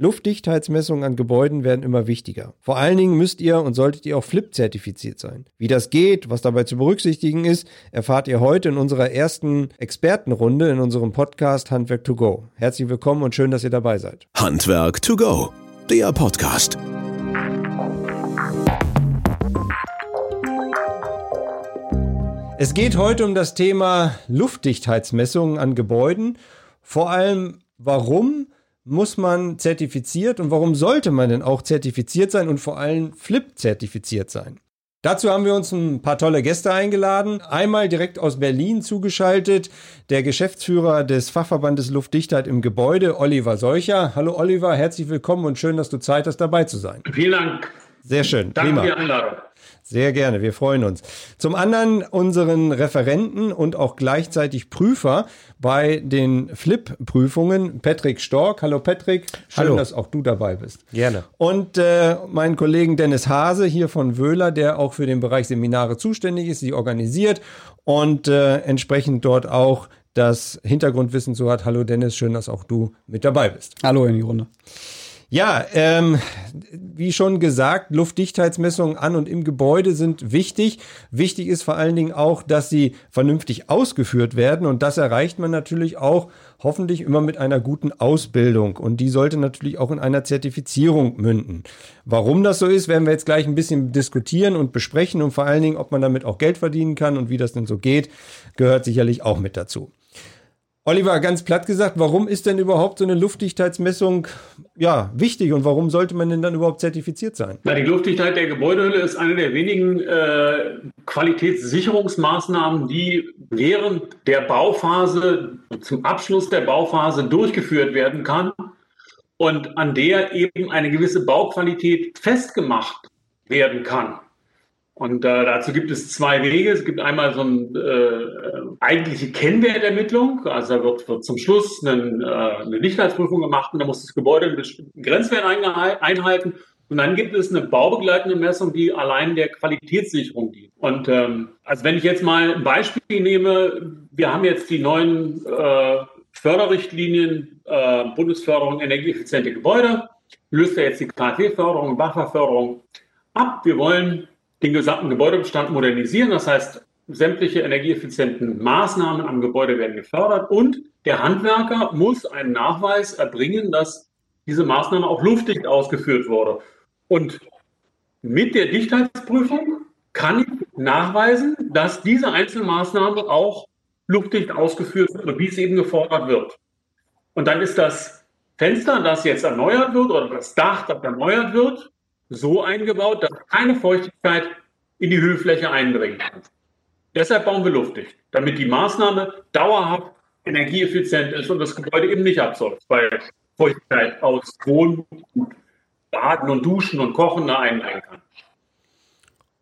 Luftdichtheitsmessungen an Gebäuden werden immer wichtiger. Vor allen Dingen müsst ihr und solltet ihr auch FLIP-zertifiziert sein. Wie das geht, was dabei zu berücksichtigen ist, erfahrt ihr heute in unserer ersten Expertenrunde in unserem Podcast Handwerk to Go. Herzlich willkommen und schön, dass ihr dabei seid. Handwerk to Go, der Podcast. Es geht heute um das Thema Luftdichtheitsmessungen an Gebäuden. Vor allem, warum muss man zertifiziert und warum sollte man denn auch zertifiziert sein und vor allem FLIP-zertifiziert sein? Dazu haben wir uns ein paar tolle Gäste eingeladen. Einmal direkt aus Berlin zugeschaltet, der Geschäftsführer des Fachverbandes Luftdichtheit im Gebäude, Oliver Seucher. Hallo Oliver, herzlich willkommen und schön, dass du Zeit hast, dabei zu sein. Vielen Dank. Sehr schön. Danke Prima. für die Einladung. Sehr gerne, wir freuen uns. Zum anderen unseren Referenten und auch gleichzeitig Prüfer bei den Flip-Prüfungen, Patrick Stork. Hallo Patrick, schön, Hallo. dass auch du dabei bist. Gerne. Und äh, meinen Kollegen Dennis Hase hier von Wöhler, der auch für den Bereich Seminare zuständig ist, die organisiert und äh, entsprechend dort auch das Hintergrundwissen so hat. Hallo Dennis, schön, dass auch du mit dabei bist. Hallo in die Runde. Ja, ähm, wie schon gesagt, Luftdichtheitsmessungen an und im Gebäude sind wichtig. Wichtig ist vor allen Dingen auch, dass sie vernünftig ausgeführt werden und das erreicht man natürlich auch hoffentlich immer mit einer guten Ausbildung und die sollte natürlich auch in einer Zertifizierung münden. Warum das so ist, werden wir jetzt gleich ein bisschen diskutieren und besprechen und vor allen Dingen, ob man damit auch Geld verdienen kann und wie das denn so geht, gehört sicherlich auch mit dazu. Oliver, ganz platt gesagt, warum ist denn überhaupt so eine Luftdichtheitsmessung ja, wichtig und warum sollte man denn dann überhaupt zertifiziert sein? Na, die Luftdichtheit der Gebäudehülle ist eine der wenigen äh, Qualitätssicherungsmaßnahmen, die während der Bauphase, zum Abschluss der Bauphase durchgeführt werden kann und an der eben eine gewisse Bauqualität festgemacht werden kann. Und äh, dazu gibt es zwei Wege. Es gibt einmal so eine äh, eigentliche Kennwertermittlung. Also da wird, wird zum Schluss einen, äh, eine Dichtheitsprüfung gemacht und da muss das Gebäude einen bestimmten Grenzwert einhalten. Und dann gibt es eine baubegleitende Messung, die allein der Qualitätssicherung dient. Und ähm, also wenn ich jetzt mal ein Beispiel nehme, wir haben jetzt die neuen äh, Förderrichtlinien, äh, Bundesförderung energieeffiziente Gebäude, löst ja jetzt die KfW-Förderung, BAFA-Förderung ab. Wir wollen den gesamten Gebäudebestand modernisieren. Das heißt, sämtliche energieeffizienten Maßnahmen am Gebäude werden gefördert und der Handwerker muss einen Nachweis erbringen, dass diese Maßnahme auch luftdicht ausgeführt wurde. Und mit der Dichtheitsprüfung kann ich nachweisen, dass diese Einzelmaßnahme auch luftdicht ausgeführt wird, wie es eben gefordert wird. Und dann ist das Fenster, das jetzt erneuert wird, oder das Dach, das erneuert wird, so eingebaut, dass keine Feuchtigkeit in die Hüllfläche eindringen kann. Deshalb bauen wir luftdicht, damit die Maßnahme dauerhaft energieeffizient ist und das Gebäude eben nicht absäuft, weil Feuchtigkeit aus Wohnen, Baden und Duschen und Kochen da eindringen kann.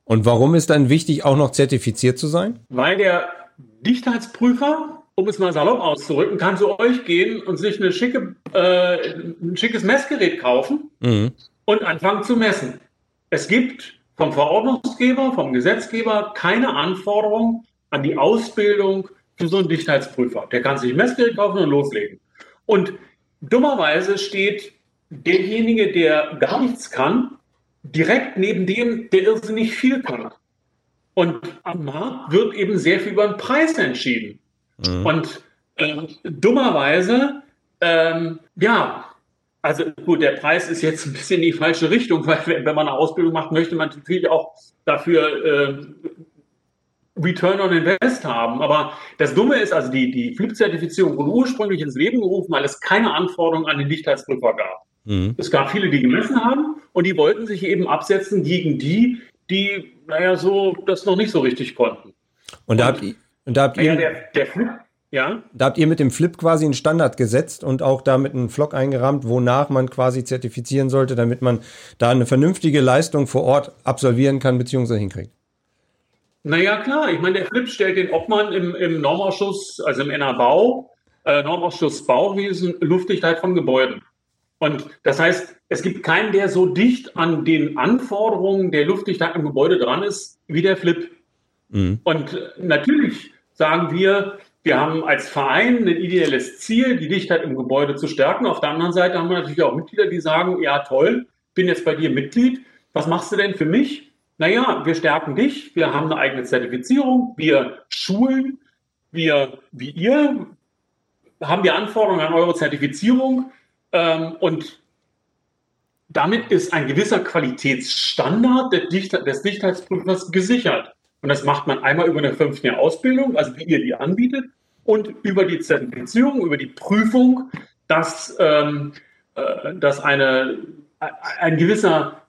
Und warum ist dann wichtig, auch noch zertifiziert zu sein? Weil der Dichtheitsprüfer, um es mal salopp auszurücken, kann zu euch gehen und sich schicke, äh, ein schickes Messgerät kaufen. Mhm und anfangen zu messen. Es gibt vom Verordnungsgeber, vom Gesetzgeber keine Anforderung an die Ausbildung für so einen Dichtheitsprüfer. Der kann sich Messgerät kaufen und loslegen. Und dummerweise steht derjenige, der gar nichts kann, direkt neben dem, der irrsinnig viel kann. Und am Markt wird eben sehr viel über den Preis entschieden. Mhm. Und äh, dummerweise, ähm, ja, also gut, der Preis ist jetzt ein bisschen in die falsche Richtung, weil wenn, wenn man eine Ausbildung macht, möchte man natürlich auch dafür äh, Return on Invest haben. Aber das Dumme ist, also die, die Flip-Zertifizierung wurde ursprünglich ins Leben gerufen, weil es keine Anforderungen an den Dichtheitsprüfer gab. Mhm. Es gab viele, die gemessen haben und die wollten sich eben absetzen gegen die, die, naja, so das noch nicht so richtig konnten. Und da habt ihr, und da habt ihr der, der Flip, ja. Da habt ihr mit dem Flip quasi einen Standard gesetzt und auch damit einen Flock eingerahmt, wonach man quasi zertifizieren sollte, damit man da eine vernünftige Leistung vor Ort absolvieren kann bzw. hinkriegt. Naja, klar. Ich meine, der Flip stellt den Obmann im, im Normausschuss, also im NA-Bau, äh, Normausschuss Bauwesen, Luftdichtheit von Gebäuden. Und das heißt, es gibt keinen, der so dicht an den Anforderungen der Luftdichtheit im Gebäude dran ist, wie der Flip. Mhm. Und natürlich sagen wir, wir haben als Verein ein ideelles Ziel, die Dichtheit im Gebäude zu stärken. Auf der anderen Seite haben wir natürlich auch Mitglieder, die sagen, ja toll, bin jetzt bei dir Mitglied. Was machst du denn für mich? Naja, wir stärken dich, wir haben eine eigene Zertifizierung, wir schulen, wir, wie ihr, haben wir Anforderungen an eure Zertifizierung ähm, und damit ist ein gewisser Qualitätsstandard des Dichtheitsprüfers gesichert. Und das macht man einmal über eine fünfjährige Ausbildung, also wie ihr die anbietet, und über die Zertifizierung, über die Prüfung, dass, ähm, äh, dass eine, ein, gewisser,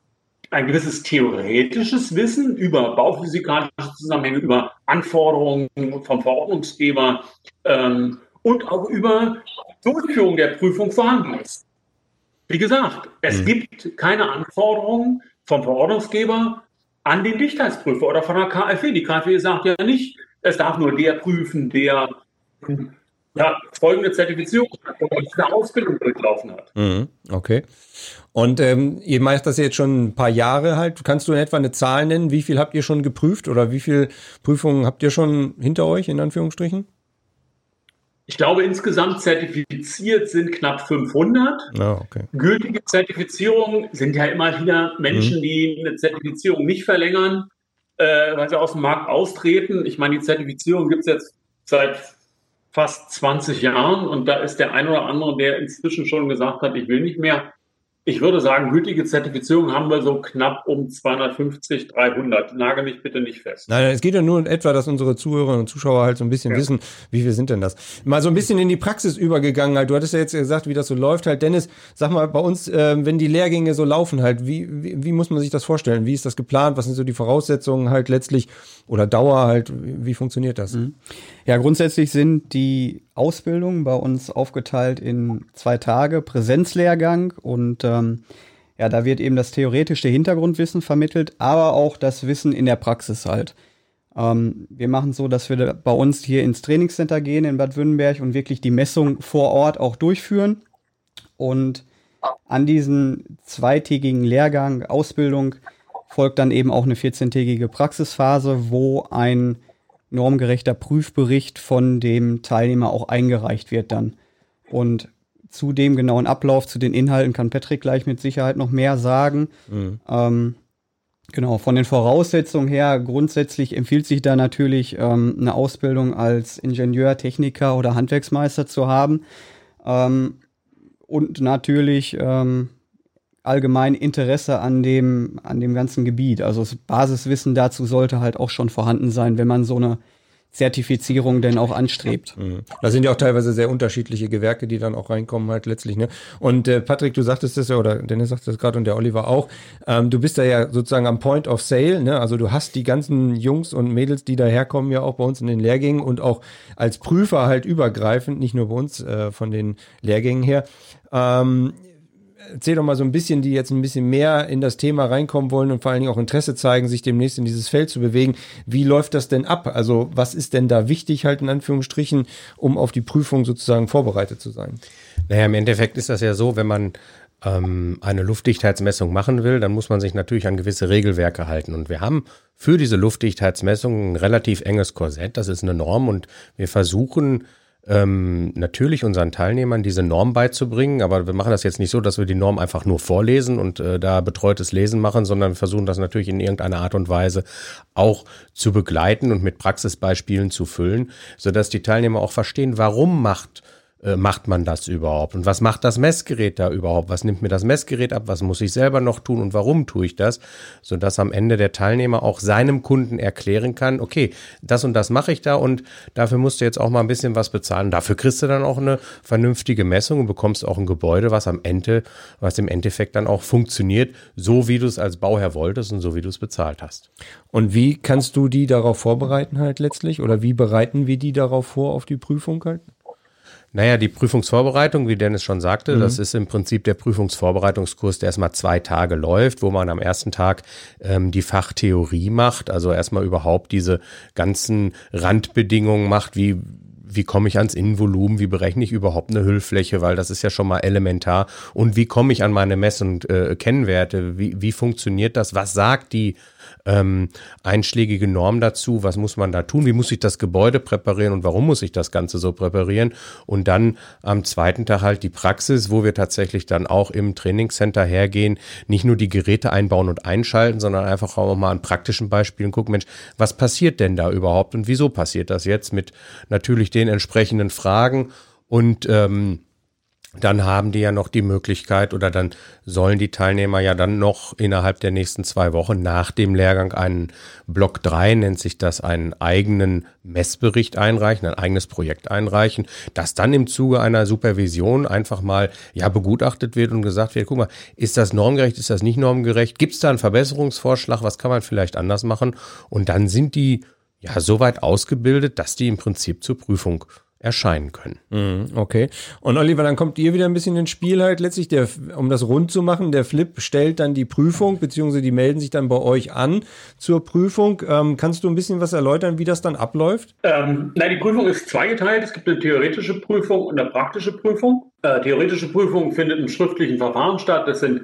ein gewisses theoretisches Wissen über bauphysikalische Zusammenhänge, über Anforderungen vom Verordnungsgeber ähm, und auch über Durchführung der Prüfung vorhanden ist. Wie gesagt, es mhm. gibt keine Anforderungen vom Verordnungsgeber an den Dichtheitsprüfer oder von der KfW. Die KfW sagt ja nicht, es darf nur der prüfen, der ja, folgende Zertifizierung oder eine Ausbildung durchlaufen hat. Mhm, okay. Und ähm, ihr macht das jetzt schon ein paar Jahre halt. Kannst du in etwa eine Zahl nennen? Wie viel habt ihr schon geprüft oder wie viele Prüfungen habt ihr schon hinter euch, in Anführungsstrichen? Ich glaube, insgesamt zertifiziert sind knapp 500. Ah, okay. Gültige Zertifizierungen sind ja immer wieder Menschen, mhm. die eine Zertifizierung nicht verlängern, äh, weil sie aus dem Markt austreten. Ich meine, die Zertifizierung gibt es jetzt seit fast 20 Jahren und da ist der ein oder andere, der inzwischen schon gesagt hat, ich will nicht mehr. Ich würde sagen, gültige Zertifizierung haben wir so knapp um 250, 300. Nagel mich bitte nicht fest. Nein, es geht ja nur in etwa, dass unsere Zuhörerinnen und Zuschauer halt so ein bisschen ja. wissen, wie viel sind denn das? Mal so ein bisschen in die Praxis übergegangen halt. Du hattest ja jetzt gesagt, wie das so läuft halt. Dennis, sag mal, bei uns, äh, wenn die Lehrgänge so laufen halt, wie, wie, wie muss man sich das vorstellen? Wie ist das geplant? Was sind so die Voraussetzungen halt letztlich oder Dauer halt? Wie funktioniert das? Mhm. Ja, grundsätzlich sind die Ausbildungen bei uns aufgeteilt in zwei Tage Präsenzlehrgang und ähm, ja, da wird eben das theoretische Hintergrundwissen vermittelt, aber auch das Wissen in der Praxis halt. Ähm, wir machen so, dass wir bei uns hier ins Trainingscenter gehen in Bad Württemberg und wirklich die Messung vor Ort auch durchführen. Und an diesen zweitägigen Lehrgang, Ausbildung, folgt dann eben auch eine 14-tägige Praxisphase, wo ein normgerechter Prüfbericht von dem Teilnehmer auch eingereicht wird dann. Und zu dem genauen Ablauf, zu den Inhalten kann Patrick gleich mit Sicherheit noch mehr sagen. Mhm. Ähm, genau, von den Voraussetzungen her, grundsätzlich empfiehlt sich da natürlich ähm, eine Ausbildung als Ingenieur, Techniker oder Handwerksmeister zu haben. Ähm, und natürlich ähm, allgemein Interesse an dem, an dem ganzen Gebiet. Also das Basiswissen dazu sollte halt auch schon vorhanden sein, wenn man so eine Zertifizierung denn auch anstrebt. Mhm. Da sind ja auch teilweise sehr unterschiedliche Gewerke, die dann auch reinkommen halt letztlich. Ne? Und äh, Patrick, du sagtest das ja, oder Dennis sagt das gerade und der Oliver auch, ähm, du bist da ja sozusagen am Point of Sale, ne? also du hast die ganzen Jungs und Mädels, die daherkommen, ja auch bei uns in den Lehrgängen und auch als Prüfer halt übergreifend, nicht nur bei uns äh, von den Lehrgängen her. Ähm, erzähl doch mal so ein bisschen, die jetzt ein bisschen mehr in das Thema reinkommen wollen und vor allen Dingen auch Interesse zeigen, sich demnächst in dieses Feld zu bewegen. Wie läuft das denn ab? Also was ist denn da wichtig, halt in Anführungsstrichen, um auf die Prüfung sozusagen vorbereitet zu sein? Naja, im Endeffekt ist das ja so, wenn man ähm, eine Luftdichtheitsmessung machen will, dann muss man sich natürlich an gewisse Regelwerke halten. Und wir haben für diese Luftdichtheitsmessung ein relativ enges Korsett. Das ist eine Norm und wir versuchen, ähm, natürlich unseren Teilnehmern diese Norm beizubringen, aber wir machen das jetzt nicht so, dass wir die Norm einfach nur vorlesen und äh, da betreutes Lesen machen, sondern wir versuchen das natürlich in irgendeiner Art und Weise auch zu begleiten und mit Praxisbeispielen zu füllen, sodass die Teilnehmer auch verstehen, warum macht äh, macht man das überhaupt? Und was macht das Messgerät da überhaupt? Was nimmt mir das Messgerät ab? Was muss ich selber noch tun und warum tue ich das? Sodass am Ende der Teilnehmer auch seinem Kunden erklären kann, okay, das und das mache ich da und dafür musst du jetzt auch mal ein bisschen was bezahlen. Dafür kriegst du dann auch eine vernünftige Messung und bekommst auch ein Gebäude, was am Ende, was im Endeffekt dann auch funktioniert, so wie du es als Bauherr wolltest und so wie du es bezahlt hast. Und wie kannst du die darauf vorbereiten halt letztlich? Oder wie bereiten wir die darauf vor auf die Prüfung halt? Naja, die Prüfungsvorbereitung, wie Dennis schon sagte, mhm. das ist im Prinzip der Prüfungsvorbereitungskurs, der erstmal zwei Tage läuft, wo man am ersten Tag ähm, die Fachtheorie macht, also erstmal überhaupt diese ganzen Randbedingungen macht, wie wie komme ich ans Innenvolumen, wie berechne ich überhaupt eine Hüllfläche, weil das ist ja schon mal elementar. Und wie komme ich an meine Mess- und äh, Kennwerte? Wie, wie funktioniert das? Was sagt die ähm, einschlägige Norm dazu, was muss man da tun, wie muss ich das Gebäude präparieren und warum muss ich das Ganze so präparieren. Und dann am zweiten Tag halt die Praxis, wo wir tatsächlich dann auch im Trainingscenter hergehen, nicht nur die Geräte einbauen und einschalten, sondern einfach auch mal an praktischen Beispielen gucken, Mensch, was passiert denn da überhaupt und wieso passiert das jetzt mit natürlich den entsprechenden Fragen und ähm, dann haben die ja noch die Möglichkeit oder dann sollen die Teilnehmer ja dann noch innerhalb der nächsten zwei Wochen nach dem Lehrgang einen Block 3, nennt sich das, einen eigenen Messbericht einreichen, ein eigenes Projekt einreichen, das dann im Zuge einer Supervision einfach mal ja begutachtet wird und gesagt wird, guck mal, ist das normgerecht, ist das nicht normgerecht, gibt es da einen Verbesserungsvorschlag, was kann man vielleicht anders machen? Und dann sind die ja so weit ausgebildet, dass die im Prinzip zur Prüfung erscheinen können. Mhm, okay. Und Oliver, dann kommt ihr wieder ein bisschen ins Spiel halt letztlich, der, um das rund zu machen. Der Flip stellt dann die Prüfung, beziehungsweise die melden sich dann bei euch an zur Prüfung. Ähm, kannst du ein bisschen was erläutern, wie das dann abläuft? Ähm, nein, die Prüfung ist zweigeteilt. Es gibt eine theoretische Prüfung und eine praktische Prüfung. Äh, theoretische Prüfung findet im schriftlichen Verfahren statt. Das sind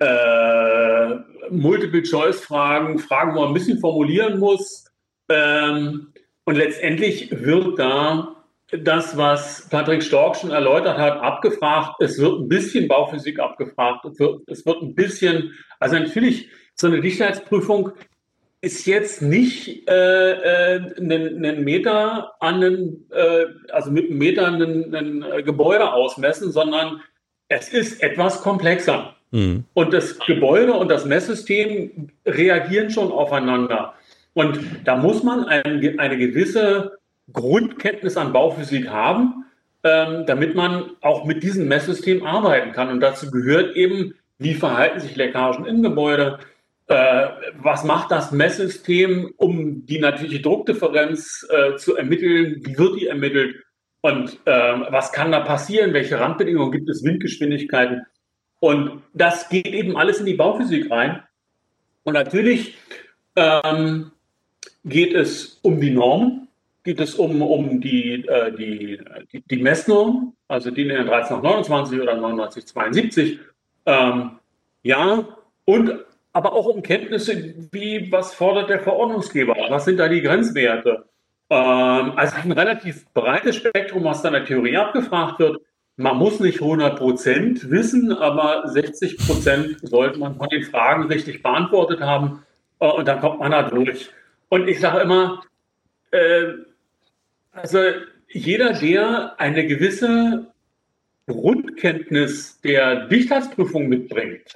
äh, Multiple-Choice-Fragen, Fragen, wo man ein bisschen formulieren muss. Ähm, und letztendlich wird da das, was Patrick Stork schon erläutert hat, abgefragt. Es wird ein bisschen Bauphysik abgefragt. Es wird, es wird ein bisschen, also natürlich, so eine Dichtheitsprüfung ist jetzt nicht äh, äh, einen, Meter an einen, äh, also mit einem Meter ein äh, Gebäude ausmessen, sondern es ist etwas komplexer. Mhm. Und das Gebäude und das Messsystem reagieren schon aufeinander. Und da muss man ein, eine gewisse Grundkenntnis an Bauphysik haben, ähm, damit man auch mit diesem Messsystem arbeiten kann. Und dazu gehört eben, wie verhalten sich Leckagen im Gebäude, äh, was macht das Messsystem, um die natürliche Druckdifferenz äh, zu ermitteln, wie wird die ermittelt und äh, was kann da passieren, welche Randbedingungen gibt es, Windgeschwindigkeiten. Und das geht eben alles in die Bauphysik rein. Und natürlich ähm, geht es um die Normen, geht es um, um die, äh, die, die, die, Messnorm, also die in der 13829 oder 9972. Ähm, ja, und aber auch um Kenntnisse, wie was fordert der Verordnungsgeber, was sind da die Grenzwerte. Ähm, also ein relativ breites Spektrum, was da in der Theorie abgefragt wird. Man muss nicht 100 Prozent wissen, aber 60 Prozent sollte man von den Fragen richtig beantwortet haben äh, und dann kommt man da durch. Und ich sage immer, äh, also jeder, der eine gewisse Grundkenntnis der Dichtheitsprüfung mitbringt,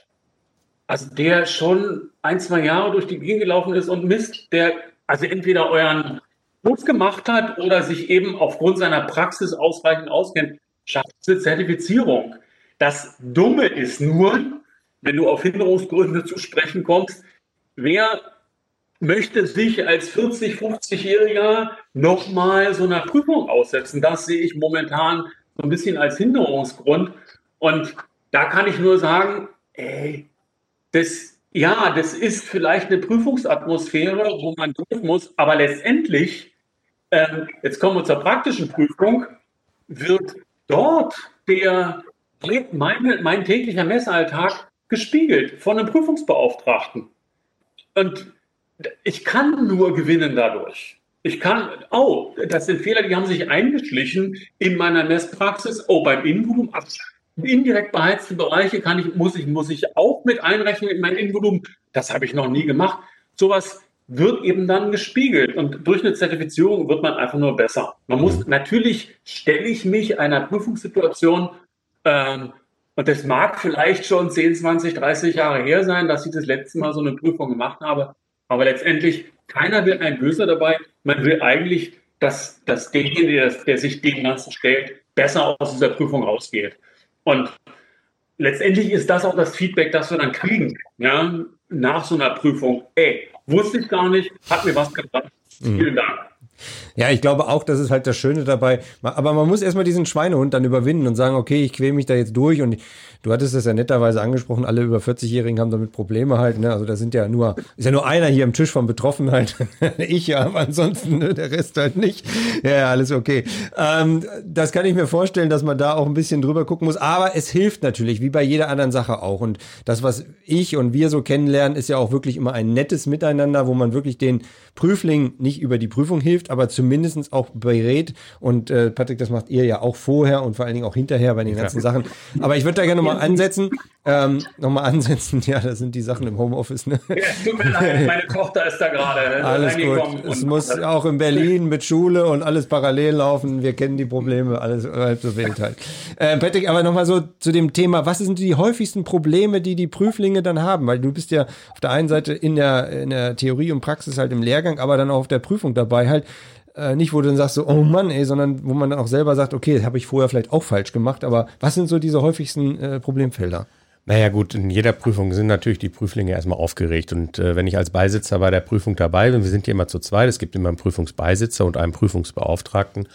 also der schon ein, zwei Jahre durch die Gegend gelaufen ist und misst, der also entweder euren Kurs gemacht hat oder sich eben aufgrund seiner Praxis ausreichend auskennt, schafft eine Zertifizierung. Das Dumme ist nur, wenn du auf Hinderungsgründe zu sprechen kommst, wer möchte sich als 40, 50-Jähriger nochmal so einer Prüfung aussetzen. Das sehe ich momentan so ein bisschen als Hinderungsgrund. Und da kann ich nur sagen, ey, das, ja, das ist vielleicht eine Prüfungsatmosphäre, wo man durch muss, aber letztendlich, ähm, jetzt kommen wir zur praktischen Prüfung, wird dort der, mein, mein täglicher Messalltag gespiegelt von einem Prüfungsbeauftragten. Und ich kann nur gewinnen dadurch. Ich kann, oh, das sind Fehler, die haben sich eingeschlichen in meiner Messpraxis. Oh, beim Innenvolumen, indirekt beheizte Bereiche kann ich, muss ich, muss ich auch mit einrechnen in mein Innenvolumen. Das habe ich noch nie gemacht. Sowas wird eben dann gespiegelt und durch eine Zertifizierung wird man einfach nur besser. Man muss, mhm. natürlich stelle ich mich einer Prüfungssituation, ähm, und das mag vielleicht schon 10, 20, 30 Jahre her sein, dass ich das letzte Mal so eine Prüfung gemacht habe. Aber letztendlich, keiner wird ein Böser dabei. Man will eigentlich, dass, dass derjenige, der, der sich dem Ganzen stellt, besser aus dieser Prüfung rausgeht. Und letztendlich ist das auch das Feedback, das wir dann kriegen, ja, nach so einer Prüfung. Ey, wusste ich gar nicht, hat mir was gebracht. Mhm. Vielen Dank. Ja, ich glaube auch, das ist halt das Schöne dabei. Aber man muss erstmal diesen Schweinehund dann überwinden und sagen, okay, ich quäle mich da jetzt durch und du hattest das ja netterweise angesprochen, alle über 40-Jährigen haben damit Probleme halt, ne? Also da sind ja nur, ist ja nur einer hier am Tisch von betroffen halt. ich ja, aber ansonsten ne, der Rest halt nicht. Ja, ja alles okay. Ähm, das kann ich mir vorstellen, dass man da auch ein bisschen drüber gucken muss. Aber es hilft natürlich, wie bei jeder anderen Sache auch. Und das, was ich und wir so kennenlernen, ist ja auch wirklich immer ein nettes Miteinander, wo man wirklich den Prüfling nicht über die Prüfung hilft, aber zumindestens auch berät. Und äh, Patrick, das macht ihr ja auch vorher und vor allen Dingen auch hinterher bei den ganzen ja. Sachen. Aber ich würde da gerne mal ansetzen. Ähm, nochmal ansetzen, ja, das sind die Sachen im Homeoffice. Ne? Ja, tut mir leid, meine Tochter ist da gerade äh, Alles gut. Es muss auch in Berlin mit Schule und alles parallel laufen. Wir kennen die Probleme, alles halb so wild halt. Äh, Patrick, aber nochmal so zu dem Thema, was sind die häufigsten Probleme, die die Prüflinge dann haben? Weil du bist ja auf der einen Seite in der, in der Theorie und Praxis halt im Lehrgang, aber dann auch auf der Prüfung dabei halt. Äh, nicht, wo du dann sagst so, oh Mann, ey, sondern wo man dann auch selber sagt, okay, habe ich vorher vielleicht auch falsch gemacht, aber was sind so diese häufigsten äh, Problemfelder? Naja gut, in jeder Prüfung sind natürlich die Prüflinge erstmal aufgeregt. Und äh, wenn ich als Beisitzer bei der Prüfung dabei bin, wir sind hier immer zu zweit, es gibt immer einen Prüfungsbeisitzer und einen Prüfungsbeauftragten.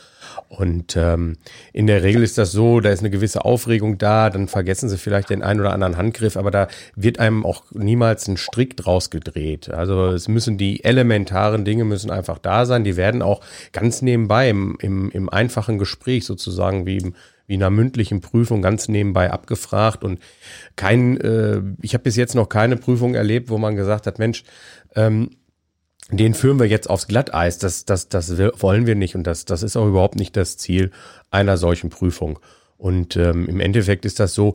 Und ähm, in der Regel ist das so, da ist eine gewisse Aufregung da, dann vergessen sie vielleicht den einen oder anderen Handgriff, aber da wird einem auch niemals ein Strick draus gedreht. Also es müssen die elementaren Dinge müssen einfach da sein, die werden auch ganz nebenbei im, im, im einfachen Gespräch sozusagen wie im wie in einer mündlichen Prüfung ganz nebenbei abgefragt und kein, äh, ich habe bis jetzt noch keine Prüfung erlebt, wo man gesagt hat, Mensch, ähm, den führen wir jetzt aufs Glatteis. Das, das, das wollen wir nicht und das, das ist auch überhaupt nicht das Ziel einer solchen Prüfung. Und ähm, im Endeffekt ist das so,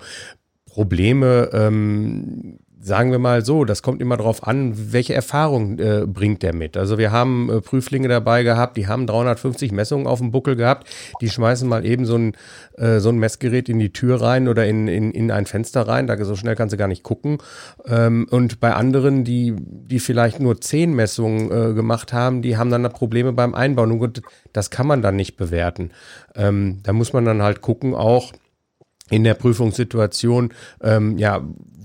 Probleme ähm, sagen wir mal so, das kommt immer darauf an, welche Erfahrung äh, bringt der mit. Also wir haben äh, Prüflinge dabei gehabt, die haben 350 Messungen auf dem Buckel gehabt, die schmeißen mal eben so ein, äh, so ein Messgerät in die Tür rein oder in, in, in ein Fenster rein, da so schnell kannst du gar nicht gucken. Ähm, und bei anderen, die, die vielleicht nur 10 Messungen äh, gemacht haben, die haben dann Probleme beim Einbauen. Und gut, das kann man dann nicht bewerten. Ähm, da muss man dann halt gucken auch, in der Prüfungssituation, ähm, ja,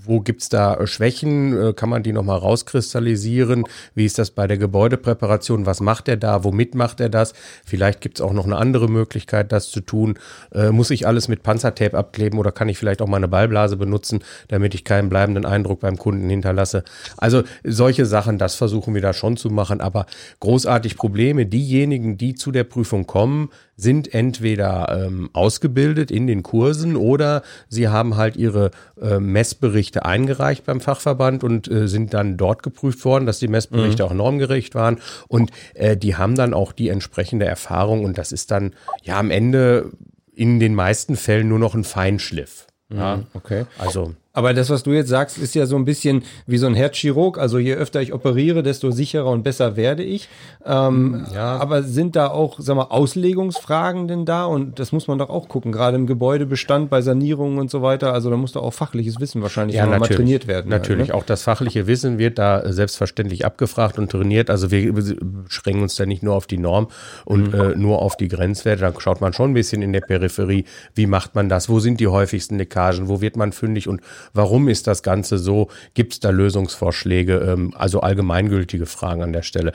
wo gibt's da äh, Schwächen? Äh, kann man die nochmal rauskristallisieren? Wie ist das bei der Gebäudepräparation? Was macht er da? Womit macht er das? Vielleicht gibt's auch noch eine andere Möglichkeit, das zu tun. Äh, muss ich alles mit Panzertape abkleben oder kann ich vielleicht auch mal eine Ballblase benutzen, damit ich keinen bleibenden Eindruck beim Kunden hinterlasse? Also solche Sachen, das versuchen wir da schon zu machen. Aber großartig Probleme, diejenigen, die zu der Prüfung kommen, sind entweder ähm, ausgebildet in den Kursen oder sie haben halt ihre äh, Messberichte eingereicht beim Fachverband und äh, sind dann dort geprüft worden, dass die Messberichte mhm. auch normgerecht waren und äh, die haben dann auch die entsprechende Erfahrung und das ist dann ja am Ende in den meisten Fällen nur noch ein Feinschliff. Mhm, ja, okay. Also aber das, was du jetzt sagst, ist ja so ein bisschen wie so ein Herzchirurg. Also je öfter ich operiere, desto sicherer und besser werde ich. Ähm, ja. Aber sind da auch, sag mal, Auslegungsfragen denn da? Und das muss man doch auch gucken, gerade im Gebäudebestand, bei Sanierungen und so weiter. Also da muss doch auch fachliches Wissen wahrscheinlich ja, mal trainiert werden. Natürlich, halt, ne? auch das fachliche Wissen wird da selbstverständlich abgefragt und trainiert. Also wir beschränken uns da nicht nur auf die Norm und mhm. äh, nur auf die Grenzwerte. Da schaut man schon ein bisschen in der Peripherie, wie macht man das? Wo sind die häufigsten Leckagen? Wo wird man fündig? Und Warum ist das Ganze so? Gibt es da Lösungsvorschläge? Ähm, also allgemeingültige Fragen an der Stelle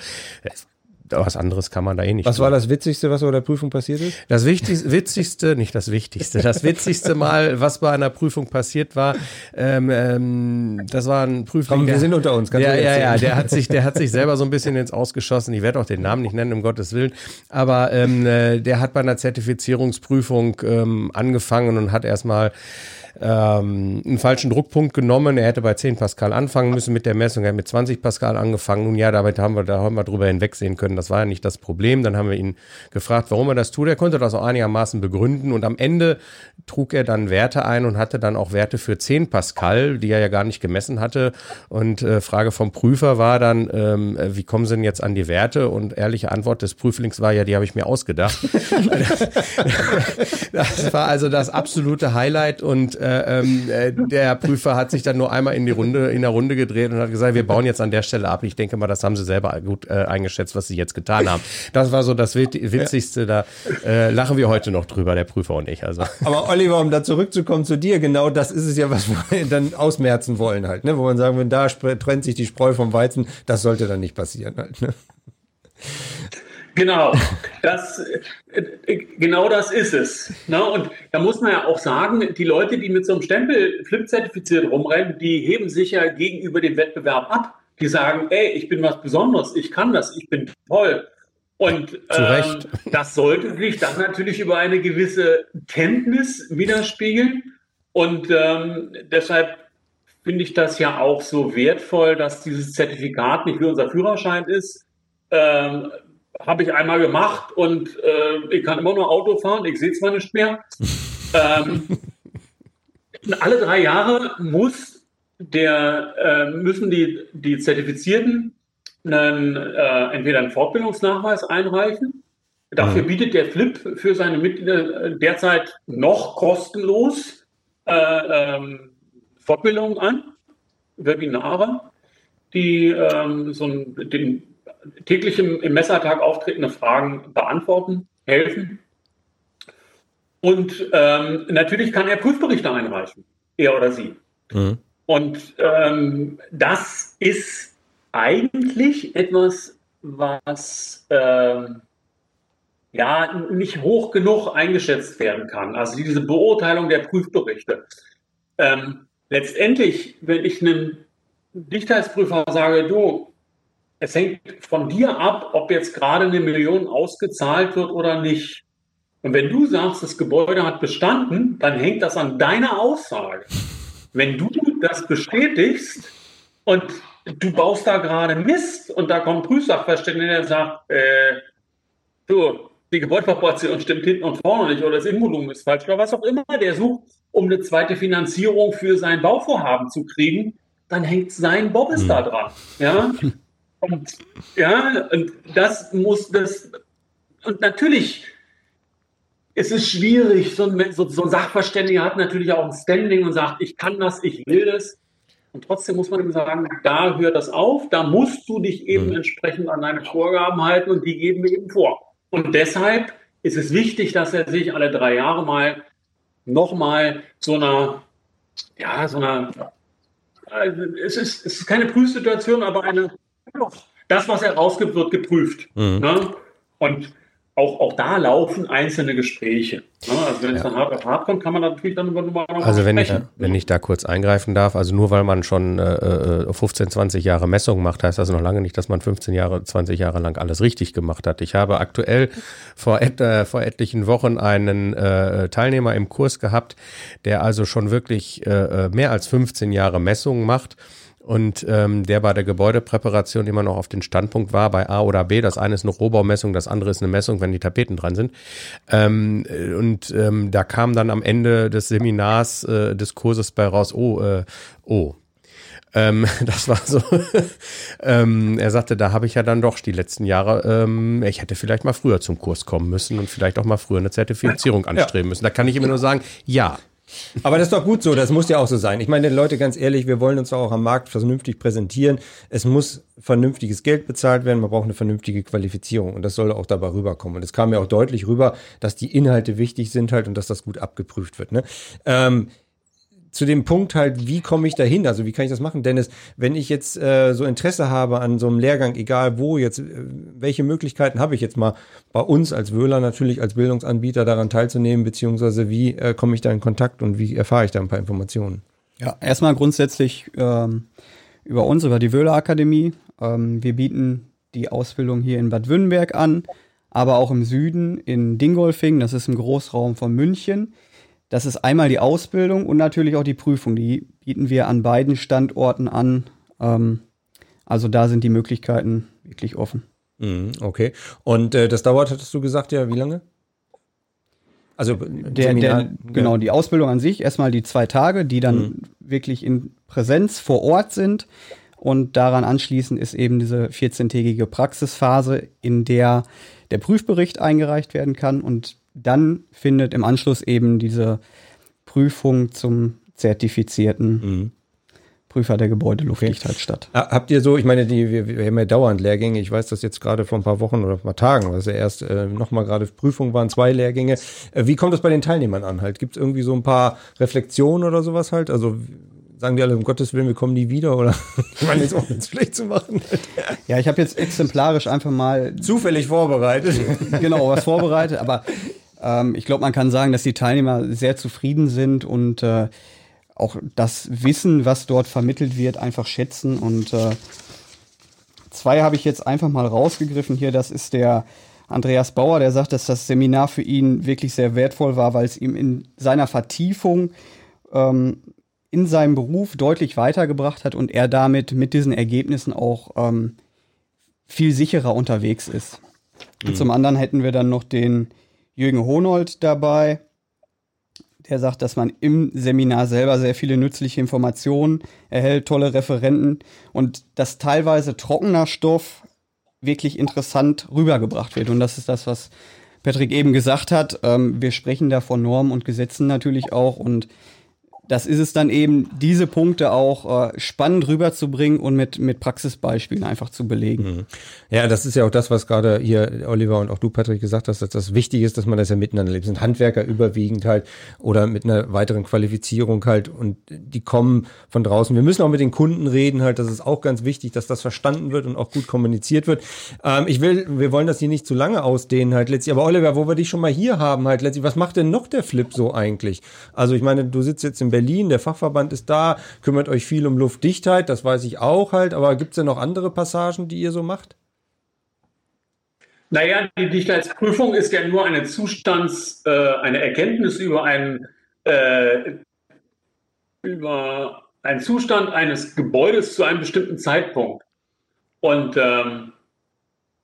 was anderes kann man da eh nicht. Was tun. war das Witzigste, was bei der Prüfung passiert ist? Das Wichtigste, Witzigste, nicht das Wichtigste, das Witzigste Mal, was bei einer Prüfung passiert war, ähm, ähm, das war ein Prüfling. Komm, wir sind unter uns. Kannst ja, ja, ja, der hat sich, der hat sich selber so ein bisschen ins Ausgeschossen. Ich werde auch den Namen nicht nennen, um Gottes Willen. Aber ähm, äh, der hat bei einer Zertifizierungsprüfung ähm, angefangen und hat erstmal ähm, einen falschen Druckpunkt genommen. Er hätte bei 10 Pascal anfangen müssen mit der Messung. Er hat mit 20 Pascal angefangen. Nun ja, damit haben wir, da haben wir drüber hinwegsehen können. Das war ja nicht das Problem. Dann haben wir ihn gefragt, warum er das tut. Er konnte das auch einigermaßen begründen. Und am Ende trug er dann Werte ein und hatte dann auch Werte für 10 Pascal, die er ja gar nicht gemessen hatte. Und äh, Frage vom Prüfer war dann, ähm, wie kommen Sie denn jetzt an die Werte? Und ehrliche Antwort des Prüflings war ja, die habe ich mir ausgedacht. das war also das absolute Highlight und äh, ähm, äh, der Prüfer hat sich dann nur einmal in die Runde, in der Runde gedreht und hat gesagt, wir bauen jetzt an der Stelle ab. Ich denke mal, das haben sie selber gut äh, eingeschätzt, was sie jetzt getan haben. Das war so das Witzigste, da äh, lachen wir heute noch drüber, der Prüfer und ich. Also. Aber Oliver, um da zurückzukommen zu dir, genau das ist es ja, was wir dann ausmerzen wollen halt, ne? wo man sagen, wenn da trennt sich die Spreu vom Weizen, das sollte dann nicht passieren halt. Ne? Genau, das, äh, genau das ist es. Ne? Und da muss man ja auch sagen, die Leute, die mit so einem Stempel flip-zertifiziert rumrennen, die heben sich ja gegenüber dem Wettbewerb ab. Die sagen, ey, ich bin was Besonderes, ich kann das, ich bin toll. Und ähm, das sollte sich dann natürlich über eine gewisse Kenntnis widerspiegeln. Und ähm, deshalb finde ich das ja auch so wertvoll, dass dieses Zertifikat nicht wie unser Führerschein ist. Ähm, Habe ich einmal gemacht und äh, ich kann immer nur Auto fahren, ich sehe zwar nicht mehr. ähm, alle drei Jahre muss der, äh, müssen die, die Zertifizierten einen, äh, entweder einen Fortbildungsnachweis einreichen. Dafür mhm. bietet der Flip für seine Mitglieder äh, derzeit noch kostenlos äh, ähm, Fortbildungen an, Webinare, die ähm, so ein, den täglich im, im Messertag auftretende Fragen beantworten, helfen. Und ähm, natürlich kann er Prüfberichte einreichen, er oder sie. Mhm. Und ähm, das ist eigentlich etwas, was ähm, ja nicht hoch genug eingeschätzt werden kann. Also diese Beurteilung der Prüfberichte. Ähm, letztendlich, wenn ich einem Dichtheitsprüfer sage, du, es hängt von dir ab, ob jetzt gerade eine Million ausgezahlt wird oder nicht. Und wenn du sagst, das Gebäude hat bestanden, dann hängt das an deiner Aussage. Wenn du das bestätigst und du baust da gerade Mist und da kommt ein Prüfsachverständiger, der sagt, äh, du, die Gebäudeproportion stimmt hinten und vorne nicht oder das Innenvolumen ist falsch oder was auch immer, der sucht, um eine zweite Finanzierung für sein Bauvorhaben zu kriegen, dann hängt sein Bobbes hm. da dran. Ja? Und ja, und das muss das und natürlich ist es schwierig, so ein, so, so ein Sachverständiger hat natürlich auch ein Standing und sagt, ich kann das, ich will das. Und trotzdem muss man ihm sagen, da hört das auf, da musst du dich eben mhm. entsprechend an deine Vorgaben halten und die geben wir eben vor. Und deshalb ist es wichtig, dass er sich alle drei Jahre mal nochmal so einer, ja, so einer, also es, ist, es ist keine Prüfsituation, aber eine, das, was er rausgibt, wird geprüft. Mhm. Ne? Und auch, auch da laufen einzelne Gespräche. Ne? Also wenn es dann hart auf hart kommt, kann man natürlich dann über Nummer Also wenn ich, wenn ich da kurz eingreifen darf, also nur weil man schon äh, 15, äh, 20 Jahre Messungen macht, heißt das noch lange nicht, dass man 15 Jahre, 20 Jahre lang alles richtig gemacht hat. Ich habe aktuell vor, et, äh, vor etlichen Wochen einen äh, Teilnehmer im Kurs gehabt, der also schon wirklich äh, äh mehr als 15 Jahre Messungen macht und ähm, der bei der Gebäudepräparation immer noch auf den Standpunkt war bei A oder B. Das eine ist eine Rohbaumessung, das andere ist eine Messung, wenn die Tapeten dran sind. Ähm, und ähm, da kam dann am Ende des Seminars äh, des Kurses bei raus, oh, äh, oh, ähm, das war so. ähm, er sagte, da habe ich ja dann doch die letzten Jahre, ähm, ich hätte vielleicht mal früher zum Kurs kommen müssen und vielleicht auch mal früher eine Zertifizierung anstreben ja. müssen. Da kann ich immer nur sagen, ja, aber das ist doch gut so, das muss ja auch so sein. Ich meine, Leute, ganz ehrlich, wir wollen uns auch am Markt vernünftig präsentieren. Es muss vernünftiges Geld bezahlt werden, man braucht eine vernünftige Qualifizierung und das soll auch dabei rüberkommen. Und es kam ja auch deutlich rüber, dass die Inhalte wichtig sind halt und dass das gut abgeprüft wird. Ne? Ähm, zu dem Punkt halt, wie komme ich da hin? Also wie kann ich das machen? Dennis, wenn ich jetzt äh, so Interesse habe an so einem Lehrgang, egal wo jetzt, äh, welche Möglichkeiten habe ich jetzt mal bei uns als Wöhler natürlich als Bildungsanbieter daran teilzunehmen, beziehungsweise wie äh, komme ich da in Kontakt und wie erfahre ich da ein paar Informationen? Ja, erstmal grundsätzlich ähm, über uns, über die Wöhler Akademie. Ähm, wir bieten die Ausbildung hier in Bad Wünnenberg an, aber auch im Süden in Dingolfing, das ist im Großraum von München. Das ist einmal die Ausbildung und natürlich auch die Prüfung. Die bieten wir an beiden Standorten an. Ähm, also da sind die Möglichkeiten wirklich offen. Mhm, okay. Und äh, das dauert, hattest du gesagt, ja, wie lange? Also der, der, genau, die Ausbildung an sich, erstmal die zwei Tage, die dann mhm. wirklich in Präsenz vor Ort sind. Und daran anschließend ist eben diese 14-tägige Praxisphase, in der der Prüfbericht eingereicht werden kann und dann findet im Anschluss eben diese Prüfung zum zertifizierten mhm. Prüfer der Gebäudeluftdichtheit okay. statt. Habt ihr so, ich meine, die, wir, wir haben ja dauernd Lehrgänge, ich weiß das jetzt gerade vor ein paar Wochen oder ein paar Tagen, was ja erst äh, nochmal gerade Prüfung waren, zwei Lehrgänge. Äh, wie kommt das bei den Teilnehmern an halt? Gibt es irgendwie so ein paar Reflexionen oder sowas halt? Also sagen die alle, um Gottes Willen, wir kommen nie wieder oder ich meine jetzt auch ganz schlecht zu machen. Ja, ich habe jetzt exemplarisch einfach mal zufällig vorbereitet. genau, was vorbereitet, aber ähm, ich glaube, man kann sagen, dass die Teilnehmer sehr zufrieden sind und äh, auch das Wissen, was dort vermittelt wird, einfach schätzen. Und äh, zwei habe ich jetzt einfach mal rausgegriffen hier. Das ist der Andreas Bauer, der sagt, dass das Seminar für ihn wirklich sehr wertvoll war, weil es ihm in seiner Vertiefung ähm, in seinem Beruf deutlich weitergebracht hat und er damit mit diesen Ergebnissen auch ähm, viel sicherer unterwegs ist. Mhm. Zum anderen hätten wir dann noch den Jürgen Honold dabei, der sagt, dass man im Seminar selber sehr viele nützliche Informationen erhält, tolle Referenten und dass teilweise trockener Stoff wirklich interessant rübergebracht wird. Und das ist das, was Patrick eben gesagt hat. Ähm, wir sprechen da von Normen und Gesetzen natürlich auch und das ist es dann eben, diese Punkte auch äh, spannend rüberzubringen und mit, mit Praxisbeispielen einfach zu belegen. Mhm. Ja, das ist ja auch das, was gerade hier Oliver und auch du, Patrick, gesagt hast, dass das wichtig ist, dass man das ja miteinander lebt. sind Handwerker überwiegend halt oder mit einer weiteren Qualifizierung halt und die kommen von draußen. Wir müssen auch mit den Kunden reden halt, das ist auch ganz wichtig, dass das verstanden wird und auch gut kommuniziert wird. Ähm, ich will, wir wollen das hier nicht zu lange ausdehnen halt letztlich, aber Oliver, wo wir dich schon mal hier haben halt letztlich, was macht denn noch der Flip so eigentlich? Also ich meine, du sitzt jetzt in Berlin Berlin, der Fachverband ist da, kümmert euch viel um Luftdichtheit, das weiß ich auch halt, aber gibt es denn noch andere Passagen, die ihr so macht? Naja, die Dichtheitsprüfung ist ja nur eine Zustands-, äh, eine Erkenntnis über einen, äh, über einen Zustand eines Gebäudes zu einem bestimmten Zeitpunkt. Und ähm,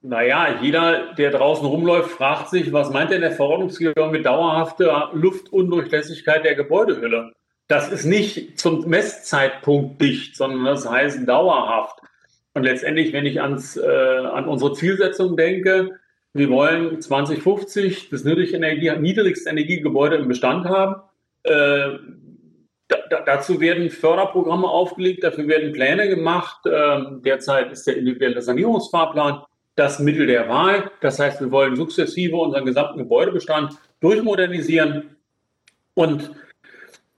naja, jeder, der draußen rumläuft, fragt sich, was meint denn der Verordnungsgeber mit dauerhafter Luftundurchlässigkeit der Gebäudehülle? Das ist nicht zum Messzeitpunkt dicht, sondern das heißt dauerhaft. Und letztendlich, wenn ich ans, äh, an unsere Zielsetzung denke, wir wollen 2050 das Energie, niedrigste Energiegebäude im Bestand haben. Äh, da, dazu werden Förderprogramme aufgelegt, dafür werden Pläne gemacht. Äh, derzeit ist der individuelle Sanierungsfahrplan das Mittel der Wahl. Das heißt, wir wollen sukzessive unseren gesamten Gebäudebestand durchmodernisieren. Und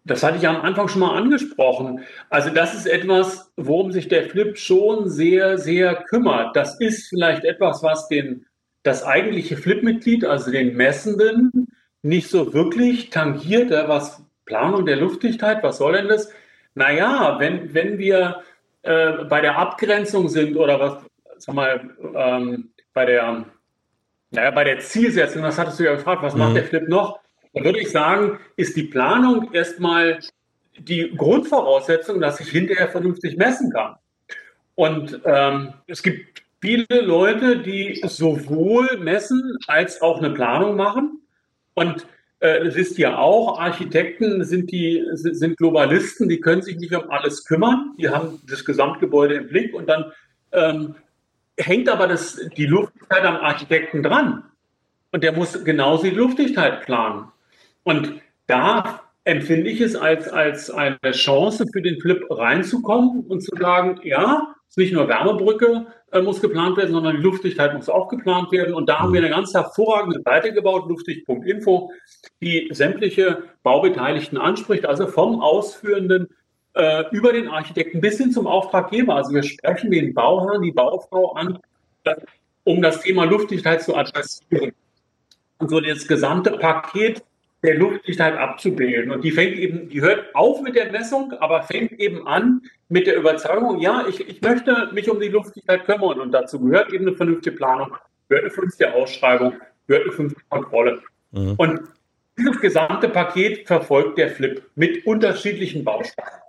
das hatte ich am Anfang schon mal angesprochen. Also das ist etwas, worum sich der Flip schon sehr, sehr kümmert. Das ist vielleicht etwas, was den, das eigentliche Flip-Mitglied, also den Messenden, nicht so wirklich tangiert. Was Planung der Luftdichtheit, was soll denn das? Naja, wenn, wenn wir äh, bei der Abgrenzung sind oder was, sag mal, ähm, bei der, naja, bei der Zielsetzung, das hattest du ja gefragt, was mhm. macht der Flip noch? Da würde ich sagen, ist die Planung erstmal die Grundvoraussetzung, dass ich hinterher vernünftig messen kann. Und ähm, es gibt viele Leute, die sowohl messen als auch eine Planung machen. Und äh, es ist ja auch, Architekten sind die sind Globalisten, die können sich nicht um alles kümmern, die haben das Gesamtgebäude im Blick und dann ähm, hängt aber das, die Luftdichtheit am Architekten dran. Und der muss genauso die Luftdichtheit planen. Und da empfinde ich es als, als eine Chance für den Flip reinzukommen und zu sagen, ja, es ist nicht nur Wärmebrücke äh, muss geplant werden, sondern die Luftdichtheit muss auch geplant werden. Und da haben wir eine ganz hervorragende Seite gebaut, luftdicht.info, die sämtliche Baubeteiligten anspricht, also vom Ausführenden äh, über den Architekten bis hin zum Auftraggeber. Also wir sprechen den Bauherrn, die Baufrau an, äh, um das Thema Luftdichtheit zu adressieren. Und so das gesamte Paket der Luftdichtheit abzubilden. Und die fängt eben, die hört auf mit der Messung, aber fängt eben an mit der Überzeugung, ja, ich, ich möchte mich um die Luftdichtheit kümmern. Und dazu gehört eben eine vernünftige Planung, gehört eine vernünftige Ausschreibung, gehört eine vernünftige Kontrolle. Mhm. Und dieses gesamte Paket verfolgt der Flip mit unterschiedlichen Bausteinen.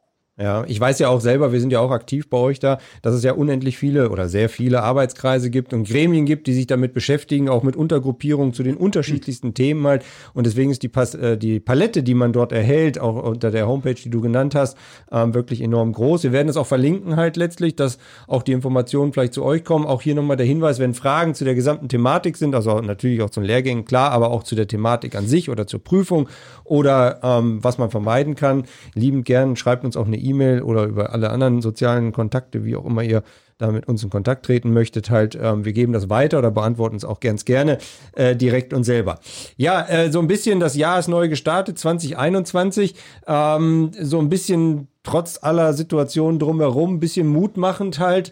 Ja, ich weiß ja auch selber, wir sind ja auch aktiv bei euch da, dass es ja unendlich viele oder sehr viele Arbeitskreise gibt und Gremien gibt, die sich damit beschäftigen, auch mit Untergruppierungen zu den unterschiedlichsten mhm. Themen halt. Und deswegen ist die, Pas äh, die Palette, die man dort erhält, auch unter der Homepage, die du genannt hast, ähm, wirklich enorm groß. Wir werden es auch verlinken halt letztlich, dass auch die Informationen vielleicht zu euch kommen. Auch hier nochmal der Hinweis, wenn Fragen zu der gesamten Thematik sind, also natürlich auch zu den Lehrgängen, klar, aber auch zu der Thematik an sich oder zur Prüfung oder ähm, was man vermeiden kann, liebend gern schreibt uns auch eine E-Mail E-Mail oder über alle anderen sozialen Kontakte, wie auch immer ihr da mit uns in Kontakt treten möchtet, halt, ähm, wir geben das weiter oder beantworten es auch ganz gerne äh, direkt und selber. Ja, äh, so ein bisschen, das Jahr ist neu gestartet, 2021. Ähm, so ein bisschen trotz aller Situationen drumherum, ein bisschen mutmachend halt.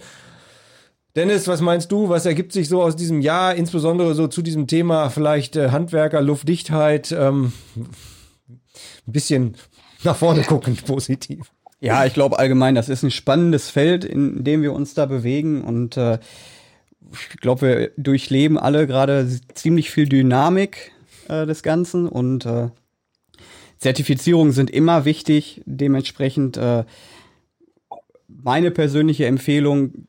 Dennis, was meinst du? Was ergibt sich so aus diesem Jahr, insbesondere so zu diesem Thema vielleicht äh, Handwerker, Luftdichtheit? Ähm, ein bisschen nach vorne guckend positiv. Ja, ich glaube allgemein, das ist ein spannendes Feld, in dem wir uns da bewegen und äh, ich glaube, wir durchleben alle gerade ziemlich viel Dynamik äh, des Ganzen und äh, Zertifizierungen sind immer wichtig. Dementsprechend äh, meine persönliche Empfehlung,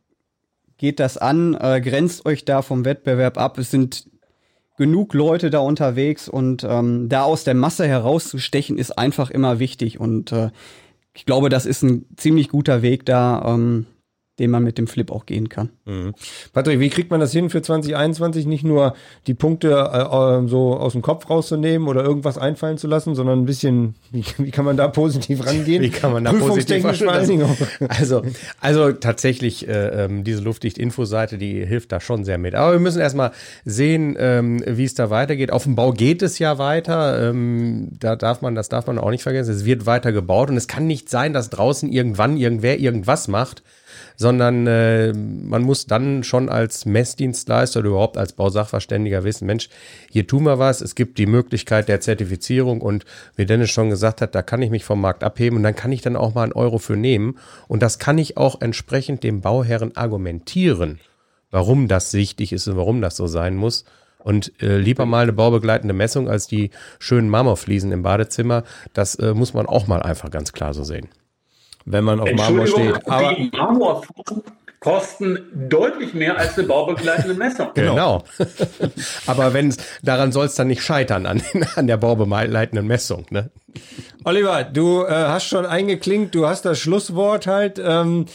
geht das an, äh, grenzt euch da vom Wettbewerb ab. Es sind genug Leute da unterwegs und ähm, da aus der Masse herauszustechen ist einfach immer wichtig und äh, ich glaube, das ist ein ziemlich guter Weg da, ähm, den man mit dem Flip auch gehen kann. Mhm. Patrick, wie kriegt man das hin für 2021 nicht nur die Punkte äh, äh, so aus dem Kopf rauszunehmen oder irgendwas einfallen zu lassen, sondern ein bisschen, wie, wie kann man da positiv rangehen? Wie kann man da positiv rangehen? Also, also tatsächlich, äh, ähm, diese Luftdicht-Info-Seite, die hilft da schon sehr mit. Aber wir müssen erstmal sehen, ähm, wie es da weitergeht. Auf dem Bau geht es ja weiter. Ähm, da darf man, das darf man auch nicht vergessen. Es wird weiter gebaut und es kann nicht sein, dass draußen irgendwann irgendwer irgendwas macht sondern äh, man muss dann schon als Messdienstleister oder überhaupt als Bausachverständiger wissen, Mensch, hier tun wir was, es gibt die Möglichkeit der Zertifizierung und wie Dennis schon gesagt hat, da kann ich mich vom Markt abheben und dann kann ich dann auch mal einen Euro für nehmen und das kann ich auch entsprechend dem Bauherren argumentieren, warum das wichtig ist und warum das so sein muss. Und äh, lieber mal eine baubegleitende Messung als die schönen Marmorfliesen im Badezimmer. Das äh, muss man auch mal einfach ganz klar so sehen wenn man auf Marmor steht. Aber die Marmorfliesen kosten deutlich mehr als eine baubegleitende Messung. Genau. Aber wenn daran soll es dann nicht scheitern an, an der baubegleitenden Messung. Ne? Oliver, du äh, hast schon eingeklinkt, du hast das Schlusswort halt. Ähm,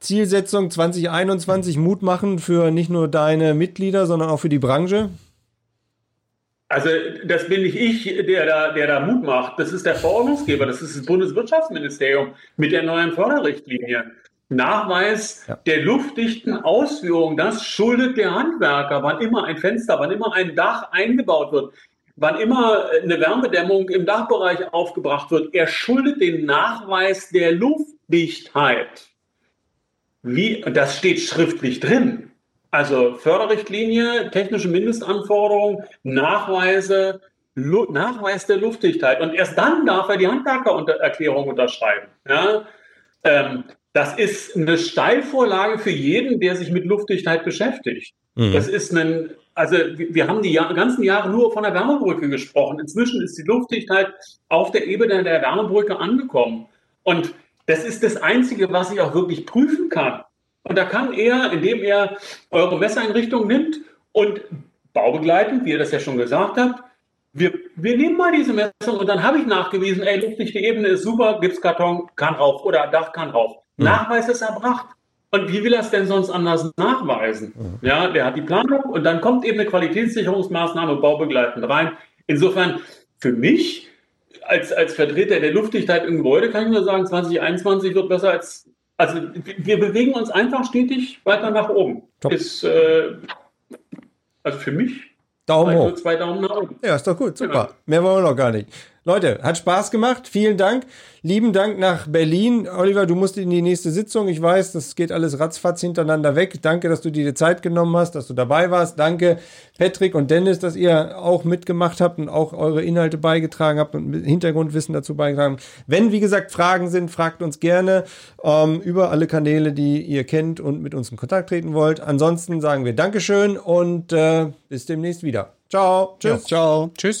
Zielsetzung 2021 Mut machen für nicht nur deine Mitglieder, sondern auch für die Branche? Also das bin nicht ich, der da, der da Mut macht. Das ist der Verordnungsgeber, das ist das Bundeswirtschaftsministerium mit der neuen Förderrichtlinie. Nachweis ja. der luftdichten Ausführung, das schuldet der Handwerker, wann immer ein Fenster, wann immer ein Dach eingebaut wird, wann immer eine Wärmedämmung im Dachbereich aufgebracht wird, er schuldet den Nachweis der Luftdichtheit. Wie, das steht schriftlich drin. Also Förderrichtlinie, technische Mindestanforderungen, Nachweise, Lu Nachweis der Luftdichtheit. Und erst dann darf er die Handwerkererklärung unterschreiben. Ja? Ähm, das ist eine Steilvorlage für jeden, der sich mit Luftdichtheit beschäftigt. Mhm. Das ist ein, also wir haben die ganzen Jahre nur von der Wärmebrücke gesprochen. Inzwischen ist die Luftdichtheit auf der Ebene der Wärmebrücke angekommen. Und das ist das Einzige, was ich auch wirklich prüfen kann. Und da kann er, indem er eure Messeinrichtung nimmt und baubegleitend, wie ihr das ja schon gesagt habt, wir, wir nehmen mal diese Messung und dann habe ich nachgewiesen, ey, luftdichte Ebene ist super, Gipskarton kann rauf oder Dach kann rauf. Mhm. Nachweis ist erbracht. Und wie will er es denn sonst anders nachweisen? Mhm. Ja, der hat die Planung und dann kommt eben eine Qualitätssicherungsmaßnahme baubegleitend rein. Insofern für mich als, als Vertreter der Luftdichtheit im Gebäude kann ich nur sagen, 2021 wird besser als also wir bewegen uns einfach stetig weiter nach oben. Top. Ist äh, also für mich Daumen hoch. zwei Daumen nach oben. Ja, ist doch gut, super. Genau. Mehr wollen wir noch gar nicht. Leute, hat Spaß gemacht. Vielen Dank. Lieben Dank nach Berlin. Oliver, du musst in die nächste Sitzung. Ich weiß, das geht alles ratzfatz hintereinander weg. Danke, dass du dir die Zeit genommen hast, dass du dabei warst. Danke, Patrick und Dennis, dass ihr auch mitgemacht habt und auch eure Inhalte beigetragen habt und Hintergrundwissen dazu beigetragen habt. Wenn, wie gesagt, Fragen sind, fragt uns gerne ähm, über alle Kanäle, die ihr kennt und mit uns in Kontakt treten wollt. Ansonsten sagen wir Dankeschön und äh, bis demnächst wieder. Ciao. Tschüss. Ja, ciao. Tschüss.